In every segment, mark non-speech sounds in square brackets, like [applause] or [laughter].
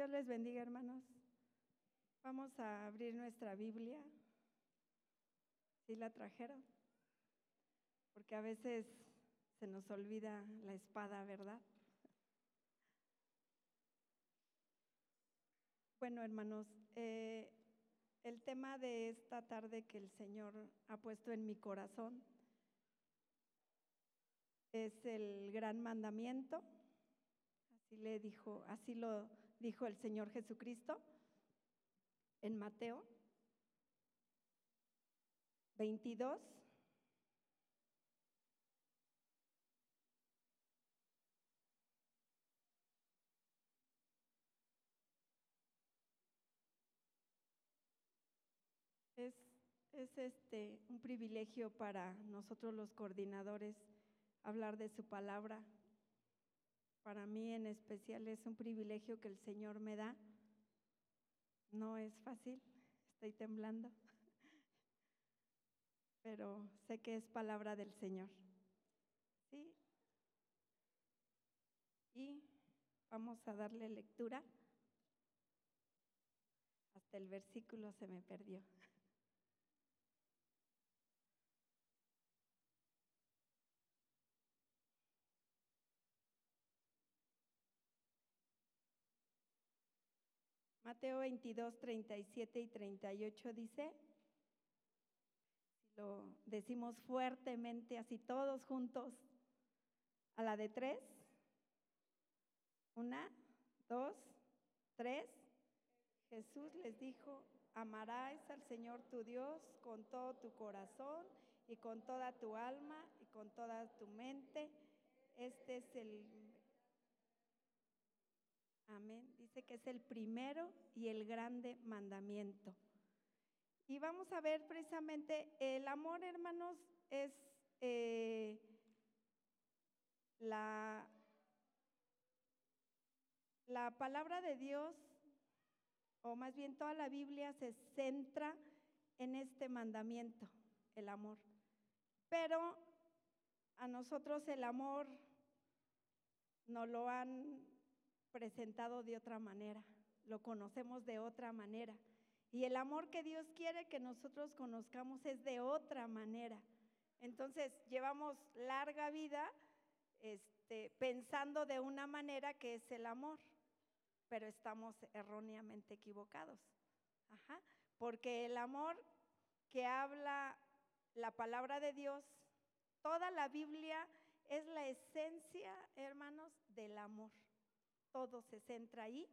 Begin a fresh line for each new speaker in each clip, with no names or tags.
Dios les bendiga, hermanos. Vamos a abrir nuestra Biblia. Si la trajeron? Porque a veces se nos olvida la espada, ¿verdad? Bueno, hermanos, eh, el tema de esta tarde que el Señor ha puesto en mi corazón es el gran mandamiento. Así le dijo, así lo dijo el Señor Jesucristo en Mateo 22 Es, es este un privilegio para nosotros los coordinadores hablar de su palabra. Para mí en especial es un privilegio que el Señor me da. No es fácil, estoy temblando, [laughs] pero sé que es palabra del Señor. ¿Sí? Y vamos a darle lectura. Hasta el versículo se me perdió. [laughs] Mateo 22, 37 y 38 dice, lo decimos fuertemente, así todos juntos, a la de tres, una, dos, tres, Jesús les dijo, amarás al Señor tu Dios con todo tu corazón y con toda tu alma y con toda tu mente. Este es el Amén. Dice que es el primero y el grande mandamiento. Y vamos a ver precisamente, el amor, hermanos, es eh, la, la palabra de Dios, o más bien toda la Biblia se centra en este mandamiento, el amor. Pero a nosotros el amor no lo han presentado de otra manera, lo conocemos de otra manera. Y el amor que Dios quiere que nosotros conozcamos es de otra manera. Entonces, llevamos larga vida este, pensando de una manera que es el amor, pero estamos erróneamente equivocados. Porque el amor que habla la palabra de Dios, toda la Biblia es la esencia, hermanos, del amor todo se centra ahí.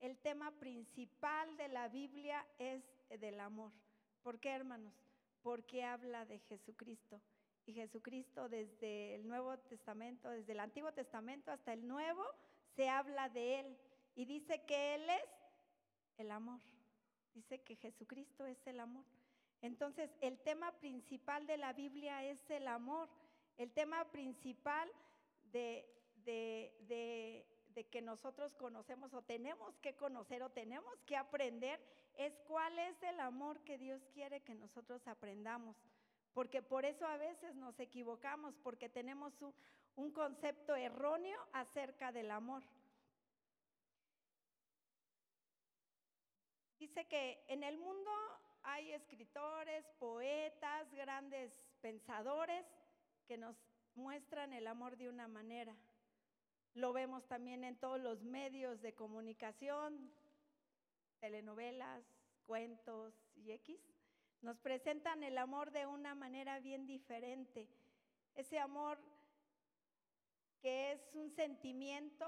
El tema principal de la Biblia es del amor. ¿Por qué, hermanos? Porque habla de Jesucristo. Y Jesucristo desde el Nuevo Testamento, desde el Antiguo Testamento hasta el Nuevo, se habla de Él. Y dice que Él es el amor. Dice que Jesucristo es el amor. Entonces, el tema principal de la Biblia es el amor. El tema principal de, de, de de que nosotros conocemos o tenemos que conocer o tenemos que aprender es cuál es el amor que Dios quiere que nosotros aprendamos. Porque por eso a veces nos equivocamos, porque tenemos un, un concepto erróneo acerca del amor. Dice que en el mundo hay escritores, poetas, grandes pensadores que nos muestran el amor de una manera. Lo vemos también en todos los medios de comunicación, telenovelas, cuentos y X. Nos presentan el amor de una manera bien diferente. Ese amor que es un sentimiento,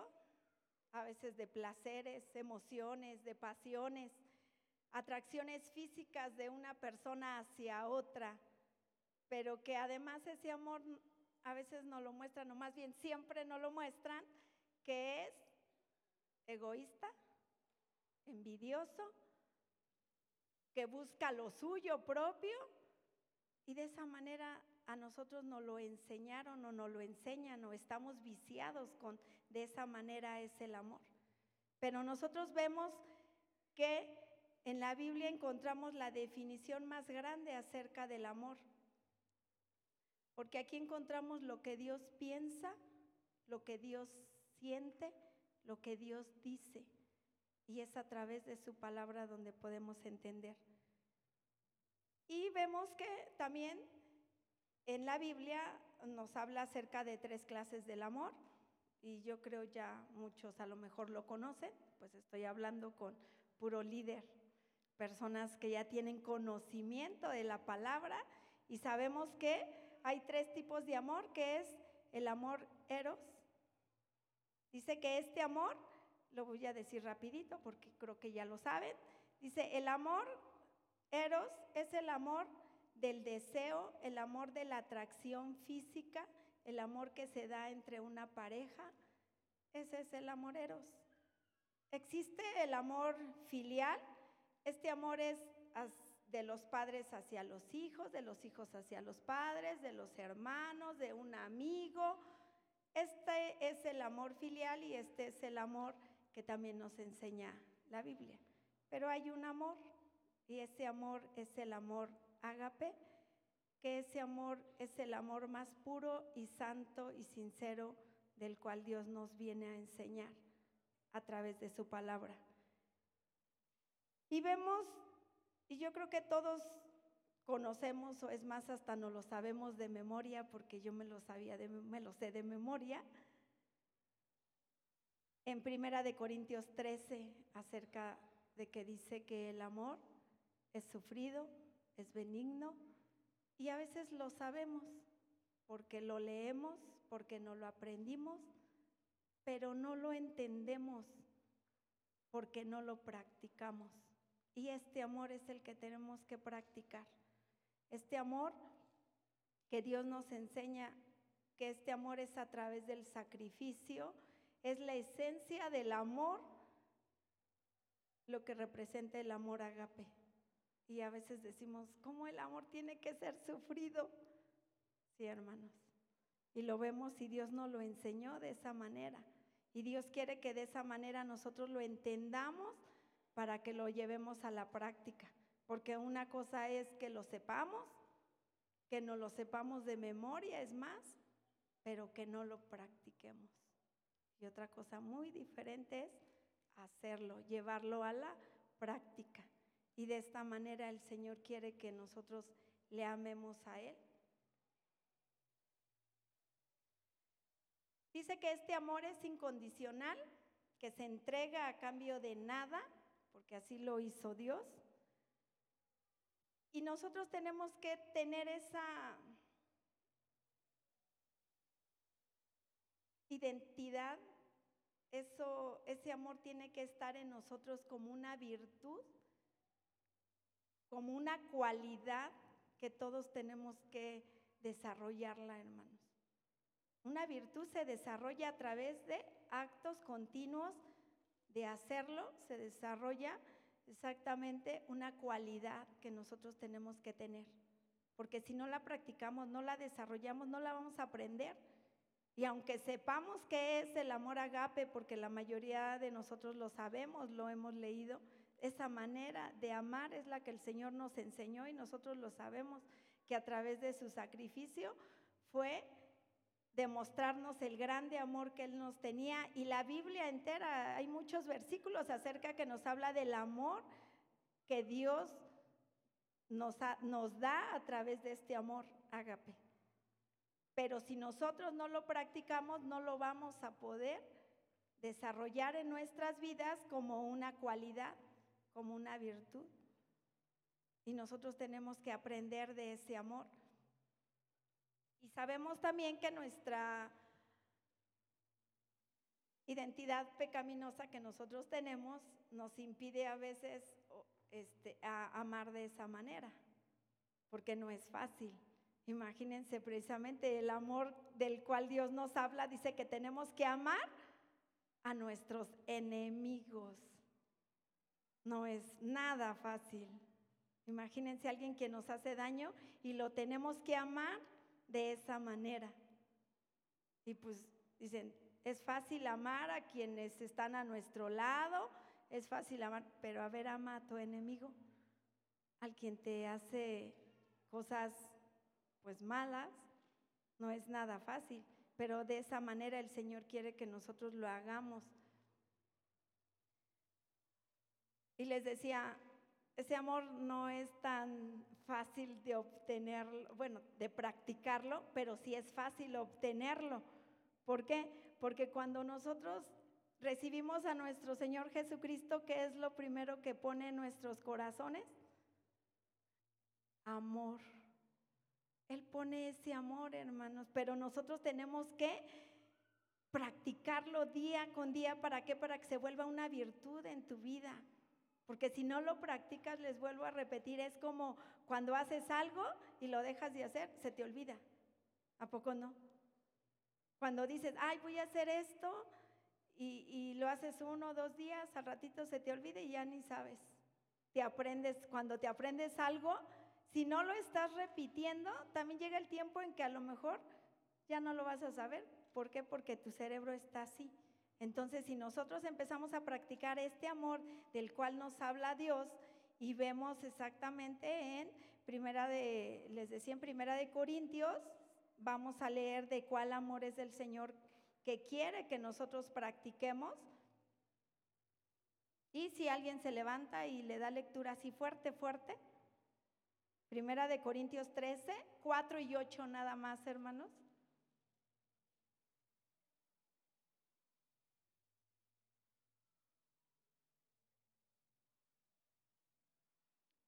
a veces de placeres, emociones, de pasiones, atracciones físicas de una persona hacia otra, pero que además ese amor a veces no lo muestran, o más bien siempre no lo muestran, que es egoísta, envidioso, que busca lo suyo propio, y de esa manera a nosotros nos lo enseñaron o nos lo enseñan o estamos viciados con de esa manera es el amor. Pero nosotros vemos que en la Biblia encontramos la definición más grande acerca del amor. Porque aquí encontramos lo que Dios piensa, lo que Dios siente, lo que Dios dice. Y es a través de su palabra donde podemos entender. Y vemos que también en la Biblia nos habla acerca de tres clases del amor. Y yo creo ya muchos a lo mejor lo conocen, pues estoy hablando con puro líder, personas que ya tienen conocimiento de la palabra y sabemos que hay tres tipos de amor, que es el amor eros. Dice que este amor, lo voy a decir rapidito porque creo que ya lo saben, dice el amor eros es el amor del deseo, el amor de la atracción física, el amor que se da entre una pareja. Ese es el amor eros. Existe el amor filial. Este amor es de los padres hacia los hijos, de los hijos hacia los padres, de los hermanos, de un amigo. Este es el amor filial y este es el amor que también nos enseña la Biblia. Pero hay un amor y ese amor es el amor ágape, que ese amor es el amor más puro y santo y sincero del cual Dios nos viene a enseñar a través de su palabra. Y vemos, y yo creo que todos conocemos, o es más, hasta no lo sabemos de memoria, porque yo me lo sabía, de, me lo sé de memoria, en Primera de Corintios 13, acerca de que dice que el amor es sufrido, es benigno, y a veces lo sabemos porque lo leemos, porque no lo aprendimos, pero no lo entendemos porque no lo practicamos. Y este amor es el que tenemos que practicar. Este amor que Dios nos enseña, que este amor es a través del sacrificio, es la esencia del amor, lo que representa el amor agape. Y a veces decimos, ¿cómo el amor tiene que ser sufrido? Sí, hermanos. Y lo vemos y Dios nos lo enseñó de esa manera. Y Dios quiere que de esa manera nosotros lo entendamos para que lo llevemos a la práctica. Porque una cosa es que lo sepamos, que no lo sepamos de memoria, es más, pero que no lo practiquemos. Y otra cosa muy diferente es hacerlo, llevarlo a la práctica. Y de esta manera el Señor quiere que nosotros le amemos a Él. Dice que este amor es incondicional, que se entrega a cambio de nada, porque así lo hizo Dios. Y nosotros tenemos que tener esa identidad, eso, ese amor tiene que estar en nosotros como una virtud como una cualidad que todos tenemos que desarrollarla, hermanos. Una virtud se desarrolla a través de actos continuos de hacerlo, se desarrolla exactamente una cualidad que nosotros tenemos que tener. Porque si no la practicamos, no la desarrollamos, no la vamos a aprender. Y aunque sepamos qué es el amor agape, porque la mayoría de nosotros lo sabemos, lo hemos leído, esa manera de amar es la que el Señor nos enseñó y nosotros lo sabemos, que a través de su sacrificio fue demostrarnos el grande amor que Él nos tenía. Y la Biblia entera, hay muchos versículos acerca que nos habla del amor que Dios nos, nos da a través de este amor, ágape. Pero si nosotros no lo practicamos, no lo vamos a poder desarrollar en nuestras vidas como una cualidad como una virtud. Y nosotros tenemos que aprender de ese amor. Y sabemos también que nuestra identidad pecaminosa que nosotros tenemos nos impide a veces este, amar de esa manera, porque no es fácil. Imagínense precisamente el amor del cual Dios nos habla, dice que tenemos que amar a nuestros enemigos. No es nada fácil. Imagínense alguien que nos hace daño y lo tenemos que amar de esa manera. Y pues dicen, es fácil amar a quienes están a nuestro lado, es fácil amar, pero a ver, ama a tu enemigo, al quien te hace cosas pues malas, no es nada fácil, pero de esa manera el Señor quiere que nosotros lo hagamos. Y les decía, ese amor no es tan fácil de obtenerlo, bueno, de practicarlo, pero sí es fácil obtenerlo. ¿Por qué? Porque cuando nosotros recibimos a nuestro Señor Jesucristo, ¿qué es lo primero que pone en nuestros corazones? Amor. Él pone ese amor, hermanos, pero nosotros tenemos que practicarlo día con día. ¿Para qué? Para que se vuelva una virtud en tu vida. Porque si no lo practicas, les vuelvo a repetir, es como cuando haces algo y lo dejas de hacer, se te olvida. ¿A poco no? Cuando dices, ay, voy a hacer esto y, lo haces uno o dos días, al ratito se te olvida y ya ni sabes. Te aprendes, cuando te aprendes algo, si no lo estás repitiendo, también llega el tiempo en que a lo mejor ya no lo vas a saber. ¿Por qué? Porque tu cerebro está así. Entonces, si nosotros empezamos a practicar este amor del cual nos habla Dios y vemos exactamente en primera de, les decía en primera de Corintios, vamos a leer de cuál amor es el Señor que quiere que nosotros practiquemos. Y si alguien se levanta y le da lectura así fuerte, fuerte, Primera de Corintios 13, 4 y 8 nada más, hermanos.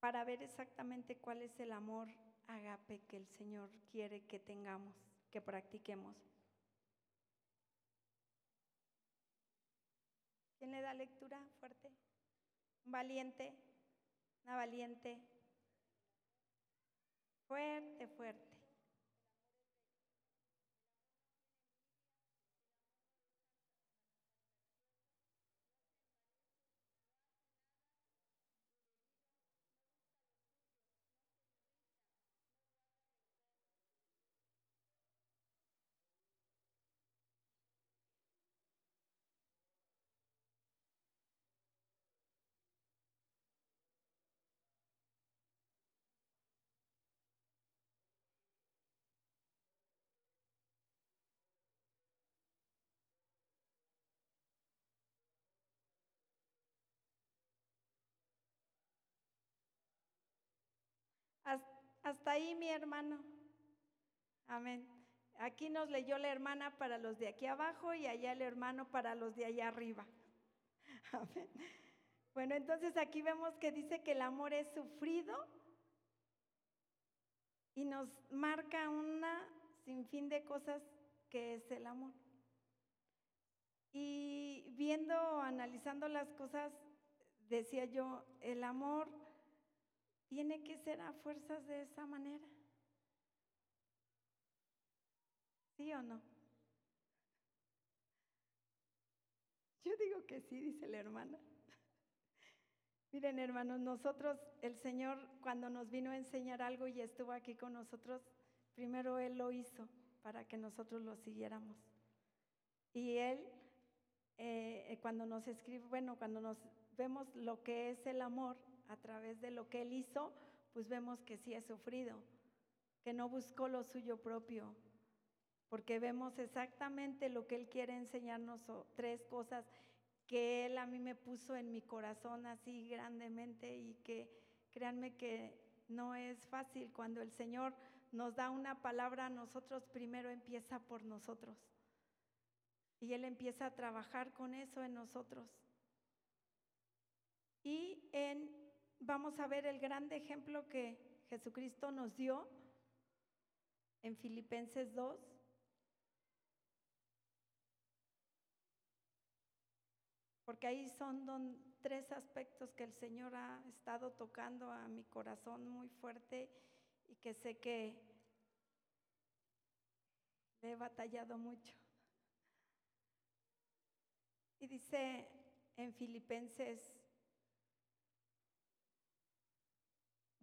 Para ver exactamente cuál es el amor agape que el Señor quiere que tengamos, que practiquemos. ¿Quién le da lectura fuerte? ¿Un valiente? ¿Una valiente? Fuerte, fuerte. Hasta ahí mi hermano. Amén. Aquí nos leyó la hermana para los de aquí abajo y allá el hermano para los de allá arriba. [laughs] Amén. Bueno, entonces aquí vemos que dice que el amor es sufrido y nos marca una sinfín de cosas que es el amor. Y viendo, analizando las cosas, decía yo, el amor tiene que ser a fuerzas de esa manera. ¿Sí o no? Yo digo que sí, dice la hermana. [laughs] Miren, hermanos, nosotros, el Señor, cuando nos vino a enseñar algo y estuvo aquí con nosotros, primero Él lo hizo para que nosotros lo siguiéramos. Y Él, eh, cuando nos escribe, bueno, cuando nos vemos lo que es el amor, a través de lo que Él hizo, pues vemos que sí ha sufrido, que no buscó lo suyo propio, porque vemos exactamente lo que Él quiere enseñarnos, tres cosas que Él a mí me puso en mi corazón así grandemente y que créanme que no es fácil cuando el Señor nos da una palabra, nosotros primero empieza por nosotros. Y Él empieza a trabajar con eso en nosotros. Y en vamos a ver el grande ejemplo que Jesucristo nos dio en Filipenses 2. Porque ahí son tres aspectos que el Señor ha estado tocando a mi corazón muy fuerte y que sé que he batallado mucho. Y dice en Filipenses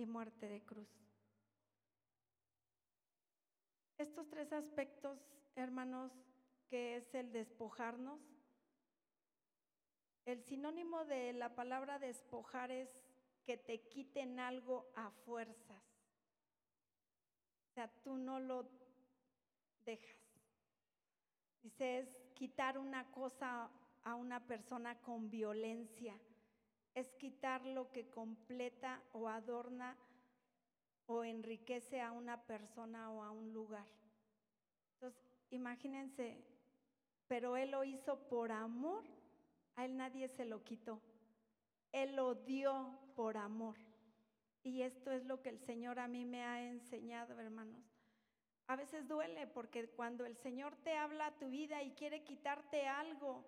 y muerte de cruz. Estos tres aspectos, hermanos, que es el despojarnos, el sinónimo de la palabra despojar es que te quiten algo a fuerzas. O sea, tú no lo dejas. Dice, es quitar una cosa a una persona con violencia. Es quitar lo que completa o adorna o enriquece a una persona o a un lugar. Entonces, imagínense, pero Él lo hizo por amor, a Él nadie se lo quitó. Él lo dio por amor. Y esto es lo que el Señor a mí me ha enseñado, hermanos. A veces duele porque cuando el Señor te habla a tu vida y quiere quitarte algo,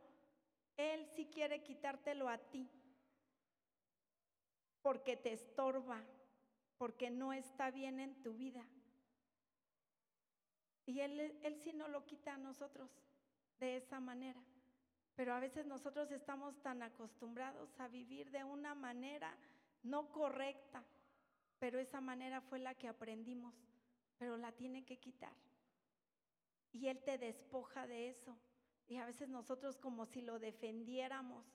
Él sí quiere quitártelo a ti. Porque te estorba, porque no está bien en tu vida. Y Él, él sí no lo quita a nosotros de esa manera. Pero a veces nosotros estamos tan acostumbrados a vivir de una manera no correcta, pero esa manera fue la que aprendimos, pero la tiene que quitar. Y Él te despoja de eso. Y a veces nosotros como si lo defendiéramos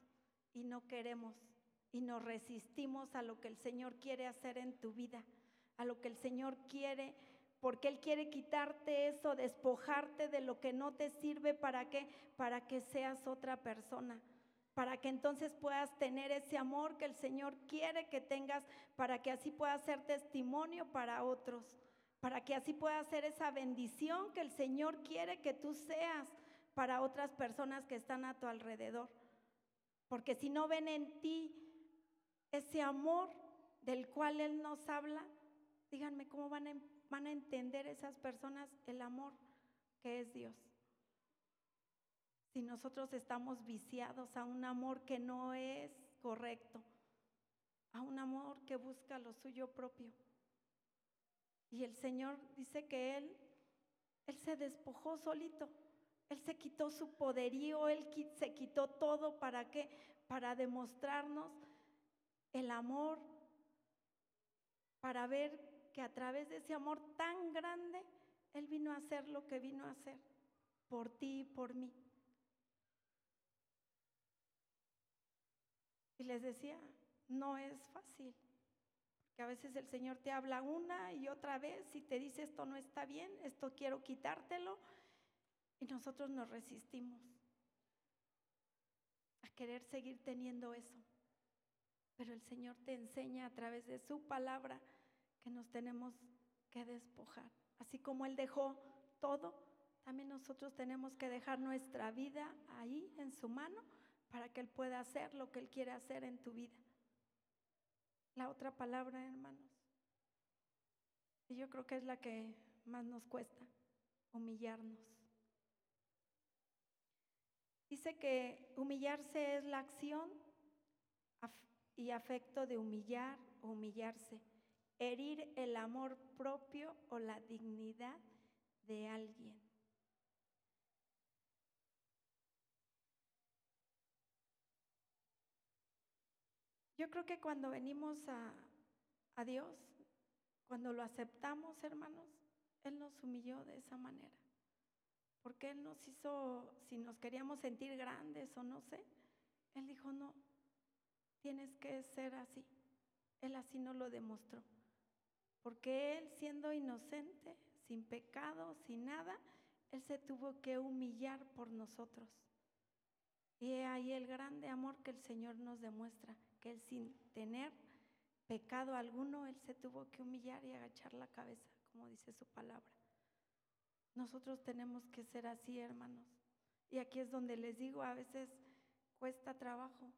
y no queremos y nos resistimos a lo que el Señor quiere hacer en tu vida, a lo que el Señor quiere porque Él quiere quitarte eso, despojarte de lo que no te sirve para qué, para que seas otra persona, para que entonces puedas tener ese amor que el Señor quiere que tengas, para que así puedas ser testimonio para otros, para que así puedas ser esa bendición que el Señor quiere que tú seas para otras personas que están a tu alrededor. Porque si no ven en ti ese amor del cual Él nos habla, díganme cómo van a van a entender esas personas el amor que es Dios. Si nosotros estamos viciados a un amor que no es correcto, a un amor que busca lo suyo propio. Y el Señor dice que Él, Él se despojó solito. Él se quitó su poderío, Él se quitó todo para qué? Para demostrarnos el amor, para ver que a través de ese amor tan grande, Él vino a hacer lo que vino a hacer por ti y por mí. Y les decía, no es fácil, porque a veces el Señor te habla una y otra vez y te dice esto no está bien, esto quiero quitártelo, y nosotros nos resistimos a querer seguir teniendo eso. Pero el Señor te enseña a través de su palabra nos tenemos que despojar. Así como Él dejó todo, también nosotros tenemos que dejar nuestra vida ahí en su mano para que Él pueda hacer lo que Él quiere hacer en tu vida. La otra palabra, hermanos, yo creo que es la que más nos cuesta, humillarnos. Dice que humillarse es la acción y afecto de humillar o humillarse herir el amor propio o la dignidad de alguien. Yo creo que cuando venimos a, Dios, cuando lo aceptamos, hermanos, Él nos humilló de esa manera. Porque Él nos hizo, si nos queríamos sentir grandes o no sé, Él dijo, no, tienes que ser así. Él así nos lo demostró. Porque Él siendo inocente, sin pecado, sin nada, Él se tuvo que humillar por nosotros. Y ahí el grande amor que el Señor nos demuestra, que Él sin tener pecado alguno, Él se tuvo que humillar y agachar la cabeza, como dice su palabra. Nosotros tenemos que ser así, hermanos. Y aquí es donde les digo, a veces cuesta trabajo,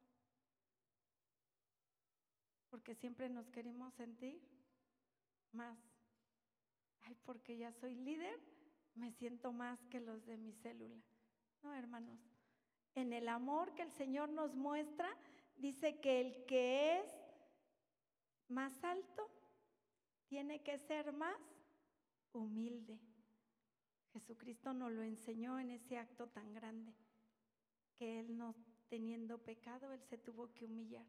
siempre nos queremos sentir más. Ay, porque ya soy líder, me siento más que los de mi célula. No, hermanos. En el amor que el Señor nos muestra, dice que el que es más alto tiene que ser más humilde. Jesucristo nos lo enseñó en ese acto tan grande, que Él no teniendo pecado, Él se tuvo que humillar.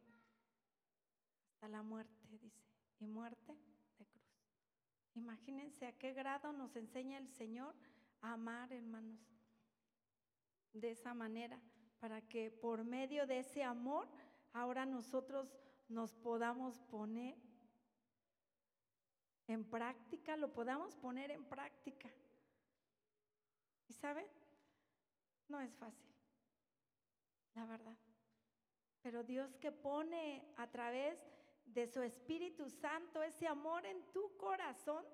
Hasta la muerte, dice, y muerte de cruz. Imagínense a qué grado nos enseña el Señor a amar, hermanos, de esa manera, para que por medio de ese amor ahora nosotros nos podamos poner en práctica, lo podamos poner en práctica. ¿Y saben? No es fácil, la verdad. Pero Dios que pone a través de su Espíritu Santo ese amor en tu corazón,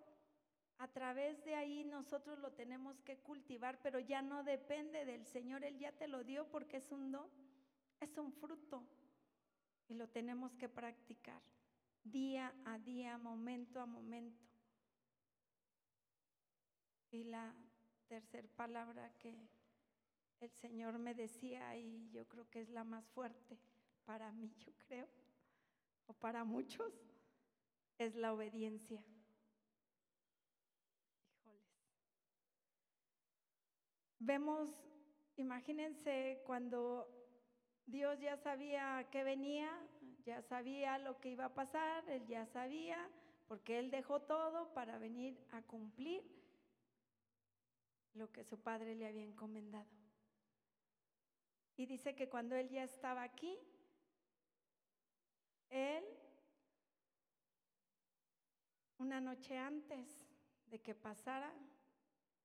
a través de ahí nosotros lo tenemos que cultivar, pero ya no depende del Señor, Él ya te lo dio porque es un don, es un fruto y lo tenemos que practicar día a día, momento a momento. Y la tercera palabra que el Señor me decía, y yo creo que es la más fuerte para mí, yo creo, o para muchos, es la obediencia. Híjoles. Vemos, imagínense cuando Dios ya sabía que venía, ya sabía lo que iba a pasar, Él ya sabía, porque Él dejó todo para venir a cumplir lo que su padre le había encomendado. Y dice que cuando Él ya estaba aquí, Él, una noche antes de que pasara,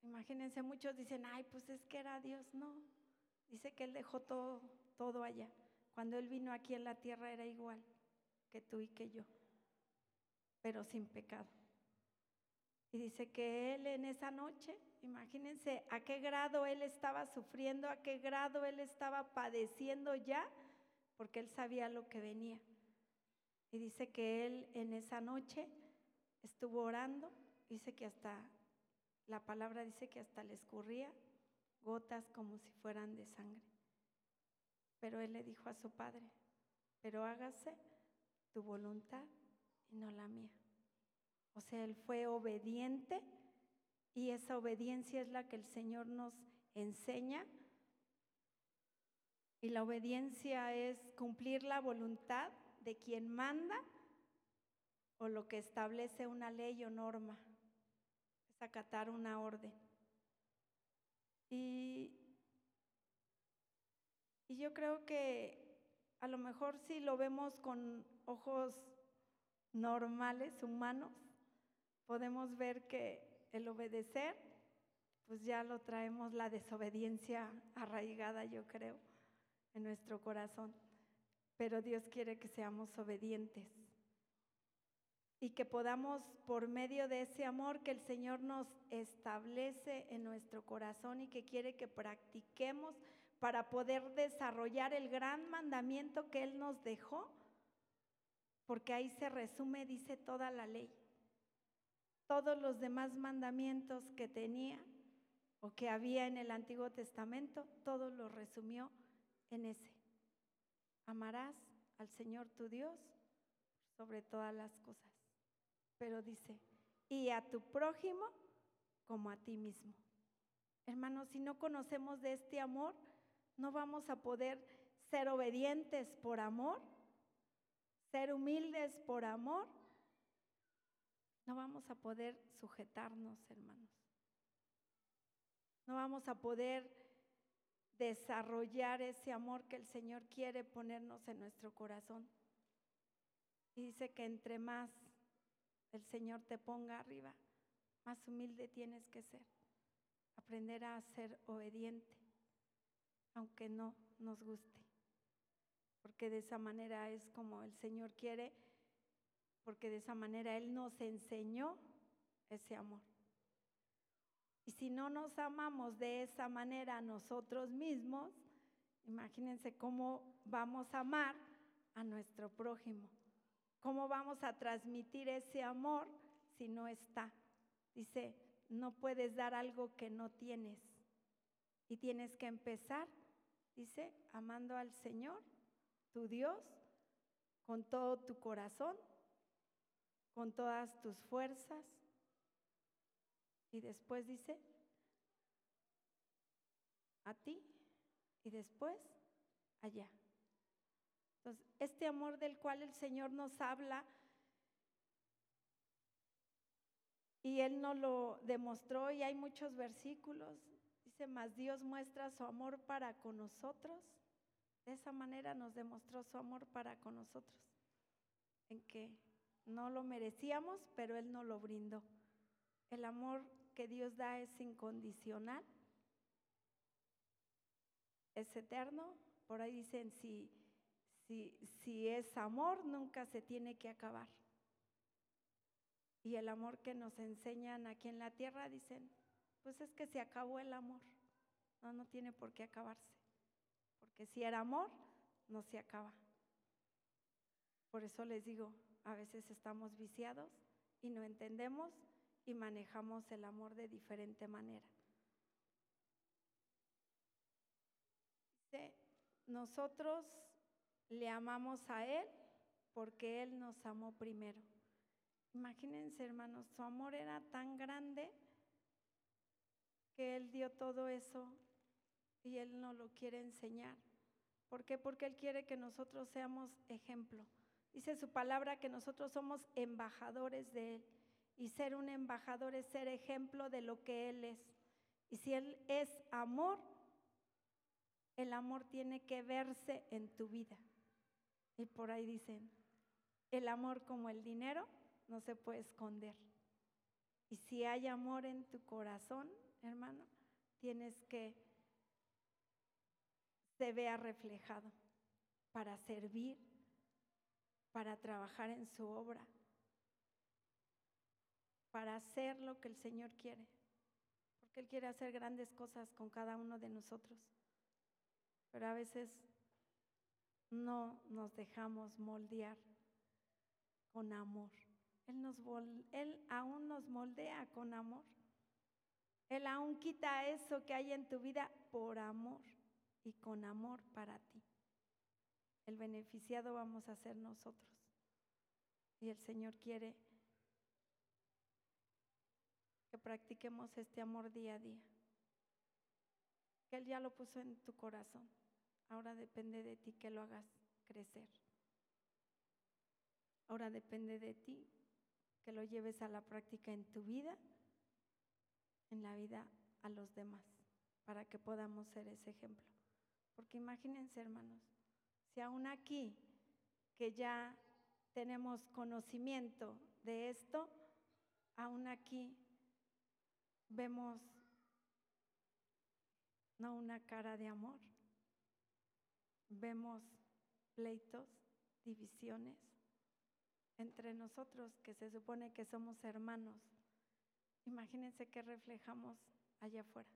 imagínense, muchos dicen, ay, pues es que era Dios, no. Dice que Él dejó todo todo allá. Cuando Él vino aquí en la tierra era igual que tú y que yo, pero sin pecado. Y dice que Él en esa noche, imagínense a qué grado Él estaba sufriendo, a qué grado Él estaba padeciendo ya, porque Él sabía lo que venía. Y dice que Él en esa noche estuvo orando, dice que hasta, la palabra dice que hasta le escurría gotas como si fueran de sangre. Pero él le dijo a su padre, pero hágase tu voluntad y no la mía. O sea, él fue obediente y esa obediencia es la que el Señor nos enseña. Y la obediencia es cumplir la voluntad de quien manda o lo que establece una ley o norma, es acatar una orden. Y y yo creo que a lo mejor si lo vemos con ojos normales, humanos, podemos ver que el obedecer, pues ya lo traemos la desobediencia arraigada, yo creo, en nuestro corazón. Pero Dios quiere que seamos obedientes y que podamos, por medio de ese amor que el Señor nos establece en nuestro corazón y que quiere que practiquemos, para poder desarrollar el gran mandamiento que Él nos dejó, porque ahí se resume, dice toda la ley. Todos los demás mandamientos que tenía o que había en el Antiguo Testamento, todo lo resumió en ese. Amarás al Señor tu Dios sobre todas las cosas. Pero dice, y a tu prójimo como a ti mismo. Hermanos, si no conocemos de este amor, no vamos a poder ser obedientes por amor, ser humildes por amor. No vamos a poder sujetarnos, hermanos. No vamos a poder desarrollar ese amor que el Señor quiere ponernos en nuestro corazón. Y dice que entre más el Señor te ponga arriba, más humilde tienes que ser. Aprender a ser obediente aunque no nos guste, porque de esa manera es como el Señor quiere, porque de esa manera Él nos enseñó ese amor. Y si no nos amamos de esa manera a nosotros mismos, imagínense cómo vamos a amar a nuestro prójimo, cómo vamos a transmitir ese amor si no está. Dice, no puedes dar algo que no tienes y tienes que empezar Dice, amando al Señor, tu Dios, con todo tu corazón, con todas tus fuerzas. Y después dice, a ti y después allá. Entonces, este amor del cual el Señor nos habla y Él nos lo demostró y hay muchos versículos. Dice, más Dios muestra su amor para con nosotros. De esa manera nos demostró su amor para con nosotros. En que no lo merecíamos, pero Él nos lo brindó. El amor que Dios da es incondicional, es eterno. Por ahí dicen, si, si, si es amor, nunca se tiene que acabar. Y el amor que nos enseñan aquí en la tierra, dicen, pues es que se acabó el amor. No, no tiene por qué acabarse. Porque si era amor, no se acaba. Por eso les digo, a veces estamos viciados y no entendemos y manejamos el amor de diferente manera. nosotros le amamos a Él porque Él nos amó primero. Imagínense, hermanos, su amor era tan grande que Él dio todo eso y Él nos lo quiere enseñar. ¿Por qué? Porque Él quiere que nosotros seamos ejemplo. Dice su palabra que nosotros somos embajadores de Él. Y ser un embajador es ser ejemplo de lo que Él es. Y si Él es amor, el amor tiene que verse en tu vida. Y por ahí dicen, el amor como el dinero no se puede esconder. Y si hay amor en tu corazón, hermano, tienes que se vea reflejado para servir, para trabajar en su obra, para hacer lo que el Señor quiere, porque Él quiere hacer grandes cosas con cada uno de nosotros, pero a veces no nos dejamos moldear con amor. Él, aún nos moldea con amor. Él aún quita eso que hay en tu vida por amor y con amor para ti. El beneficiado vamos a ser nosotros. Y el Señor quiere que practiquemos este amor día a día. Él ya lo puso en tu corazón. Ahora depende de ti que lo hagas crecer. Ahora depende de ti que lo lleves a la práctica en tu vida, en la vida a los demás, para que podamos ser ese ejemplo. Porque imagínense, hermanos, si aún aquí, que ya tenemos conocimiento de esto, aún aquí vemos no una cara de amor, vemos pleitos, divisiones entre nosotros que se supone que somos hermanos. Imagínense que reflejamos allá afuera.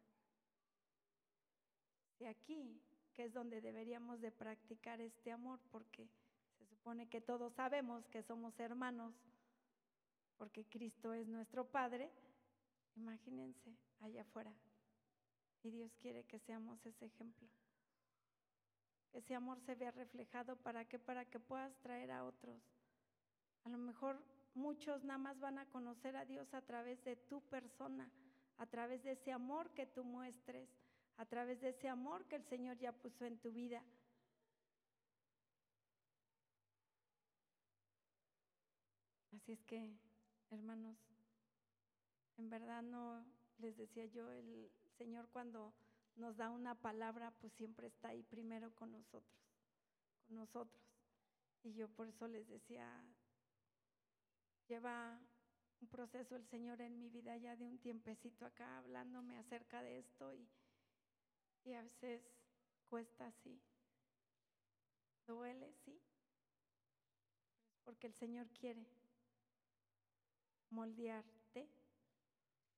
De aquí, que es donde deberíamos de practicar este amor, porque se supone que todos sabemos que somos hermanos, porque Cristo es nuestro Padre, Imagínense allá afuera. Y Dios quiere que seamos ese ejemplo. Ese amor se vea reflejado para que para que puedas traer a otros. A lo mejor muchos nada más van a conocer a Dios a través de tu persona, a través de ese amor que tú muestres, a través de ese amor que el Señor ya puso en tu vida. Así es que, hermanos, en verdad no, les decía yo, el Señor cuando nos da una palabra, pues siempre está ahí primero con nosotros, con nosotros. Y yo por eso les decía, lleva un proceso el Señor en mi vida ya de un tiempecito acá hablándome acerca de esto y, y a veces cuesta así, duele, sí, porque el Señor quiere moldearte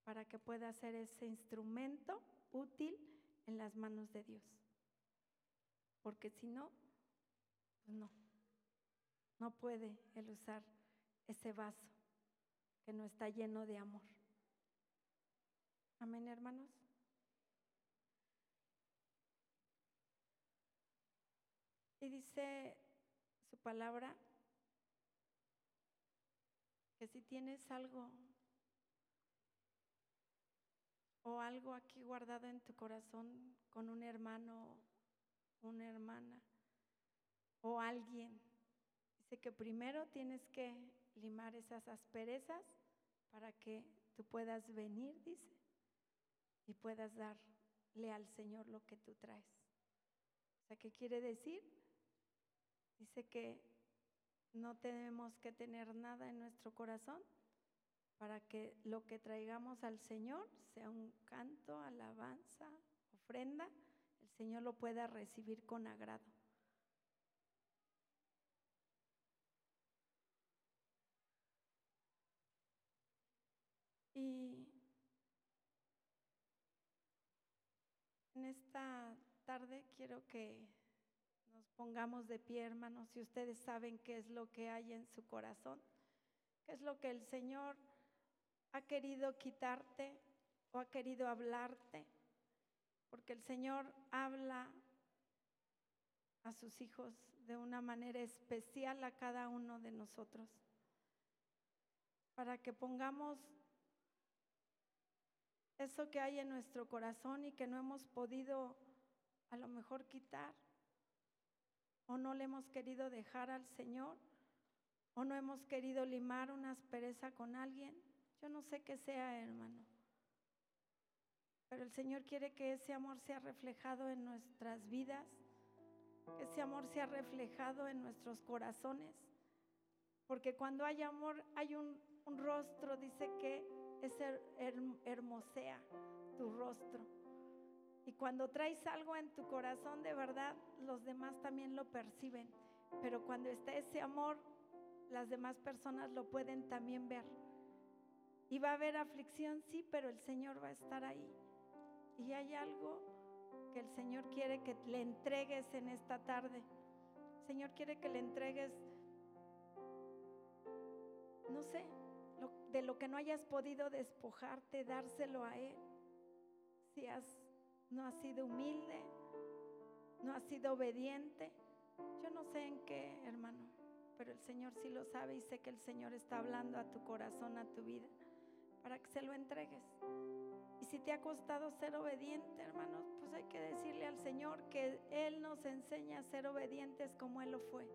para que pueda ser ese instrumento útil en las manos de Dios. Porque si no, pues no, no puede Él usar ese vaso que no está lleno de amor. Amén, hermanos. Y dice su palabra que si tienes algo o algo aquí guardado en tu corazón con un hermano, una hermana, o alguien. Dice que primero tienes que limar esas asperezas para que tú puedas venir, dice, y puedas darle al Señor lo que tú traes. ¿qué quiere decir? Dice que no tenemos que tener nada en nuestro corazón para que lo que traigamos al Señor sea un canto, alabanza, ofrenda, el Señor lo pueda recibir con agrado. Y en esta tarde quiero que nos pongamos de pie, hermanos, si ustedes saben qué es lo que hay en su corazón, qué es lo que el Señor ha querido quitarte o ha querido hablarte, porque el Señor habla a sus hijos de una manera especial a cada uno de nosotros, para que pongamos eso que hay en nuestro corazón y que no hemos podido a lo mejor quitar, o no le hemos querido dejar al Señor, o no hemos querido limar una aspereza con alguien. Yo no sé qué sea, hermano. Pero el Señor quiere que ese amor sea reflejado en nuestras vidas, que ese amor sea reflejado en nuestros corazones. Porque cuando hay amor hay un, rostro, dice que es hermosea tu rostro. Y cuando traes algo en tu corazón de verdad, los demás también lo perciben. Pero cuando está ese amor, las demás personas lo pueden también ver. Y va a haber aflicción, sí, pero el Señor va a estar ahí. Y hay algo que el Señor quiere que le entregues en esta tarde. El Señor quiere que le entregues, no sé, de lo que no hayas podido despojarte, dárselo a Él. Si has, no has sido humilde, no has sido obediente, yo no sé en qué, hermano, pero el Señor sí lo sabe y sé que el Señor está hablando a tu corazón, a tu vida, para que se lo entregues. Y si te ha costado ser obediente, hermanos, pues hay que decirle al Señor que Él nos enseña a ser obedientes como Él lo fue.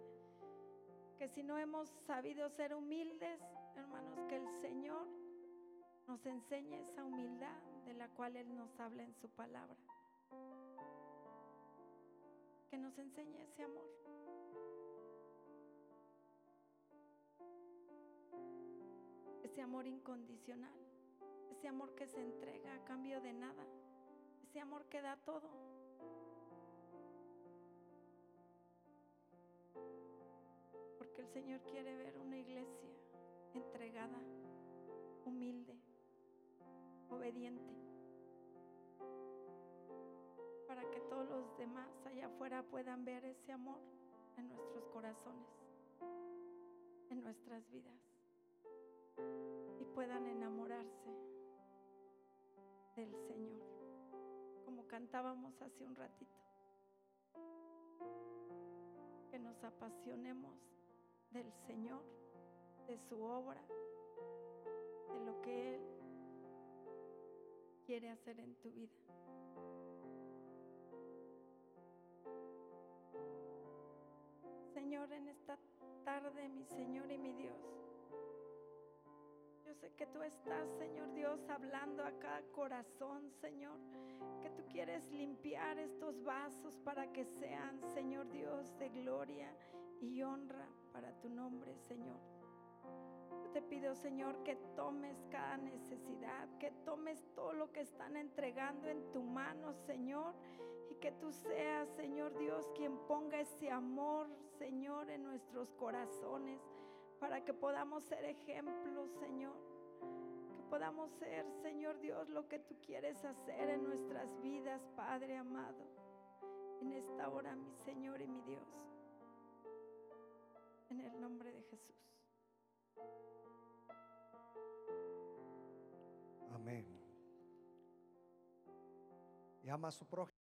Que si no hemos sabido ser humildes, hermanos, que el Señor nos enseñe esa humildad de la cual Él nos habla en su palabra. Que nos enseñe ese amor. Ese amor incondicional. Ese amor que se entrega a cambio de nada. Ese amor que da todo. Porque el Señor quiere ver una iglesia entregada, humilde, obediente, para que todos los demás allá afuera puedan ver ese amor en nuestros corazones, en nuestras vidas, y puedan enamorarse del Señor, como cantábamos hace un ratito. Que nos apasionemos del Señor de su obra, de lo que Él quiere hacer en tu vida. Señor, en esta tarde, mi Señor y mi Dios, yo sé que tú estás, Señor Dios, hablando a cada corazón, Señor, que tú quieres limpiar estos vasos para que sean, Señor Dios, de gloria y honra para tu nombre, Señor. Te pido, Señor, que tomes cada necesidad, que tomes todo lo que están entregando en tu mano, Señor, y que tú seas, Señor Dios, quien ponga ese amor, Señor, en nuestros corazones, para que podamos ser ejemplos, Señor. Que podamos ser, Señor Dios, lo que tú quieres hacer en nuestras vidas, Padre amado. En esta hora, mi Señor y mi Dios. En el nombre de Jesús.
Amén. Y ama a su prójimo.